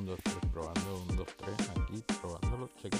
1, 2, 3, probando, 1, 2, 3, aquí, probándolo, cheque.